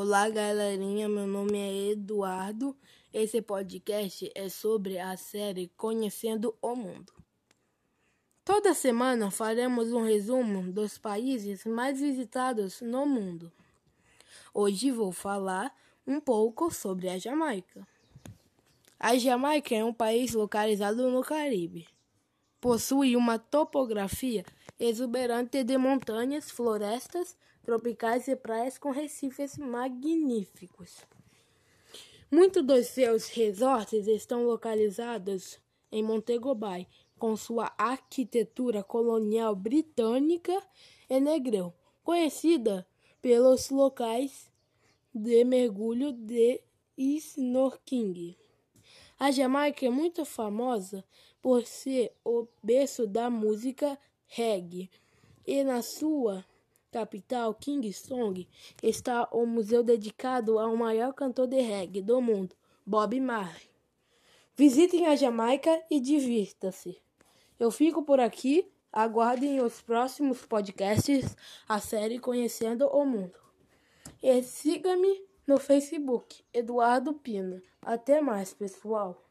Olá, galerinha. Meu nome é Eduardo. Esse podcast é sobre a série Conhecendo o Mundo. Toda semana faremos um resumo dos países mais visitados no mundo. Hoje vou falar um pouco sobre a Jamaica. A Jamaica é um país localizado no Caribe. Possui uma topografia exuberante de montanhas, florestas tropicais e praias com recifes magníficos. Muitos dos seus resorts estão localizados em Montego Bay, com sua arquitetura colonial britânica e negrão, conhecida pelos locais de mergulho de snorkeling. A Jamaica é muito famosa por ser o berço da música reggae e na sua capital, Kingston, está o museu dedicado ao maior cantor de reggae do mundo, Bob Marley. Visitem a Jamaica e divirta-se. Eu fico por aqui. Aguardem os próximos podcasts, a série Conhecendo o Mundo. E siga-me no Facebook, Eduardo Pina. Até mais, pessoal.